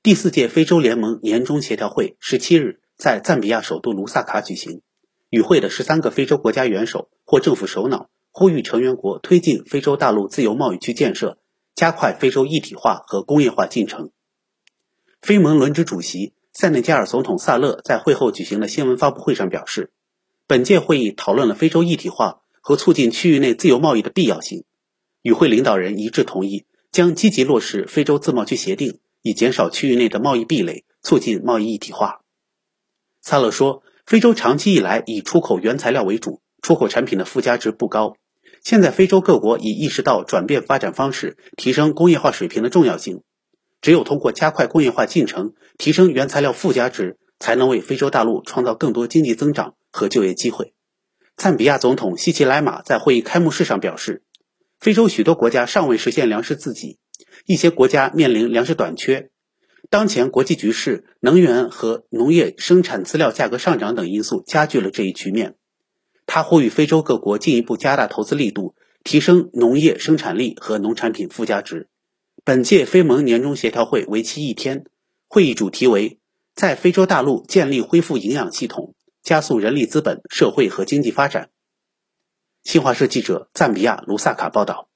第四届非洲联盟年终协调会十七日在赞比亚首都卢萨卡举行。与会的十三个非洲国家元首或政府首脑呼吁成员国推进非洲大陆自由贸易区建设，加快非洲一体化和工业化进程。非盟轮值主席塞内加尔总统萨勒在会后举行的新闻发布会上表示，本届会议讨论了非洲一体化和促进区域内自由贸易的必要性。与会领导人一致同意将积极落实非洲自贸区协定，以减少区域内的贸易壁垒，促进贸易一体化。萨勒说，非洲长期以来以出口原材料为主，出口产品的附加值不高。现在，非洲各国已意识到转变发展方式、提升工业化水平的重要性。只有通过加快工业化进程，提升原材料附加值，才能为非洲大陆创造更多经济增长和就业机会。赞比亚总统西奇莱马在会议开幕式上表示。非洲许多国家尚未实现粮食自给，一些国家面临粮食短缺。当前国际局势、能源和农业生产资料价格上涨等因素加剧了这一局面。他呼吁非洲各国进一步加大投资力度，提升农业生产力和农产品附加值。本届非盟年终协调会为期一天，会议主题为“在非洲大陆建立恢复营养系统，加速人力资本、社会和经济发展”。新华社记者赞比亚卢萨卡报道。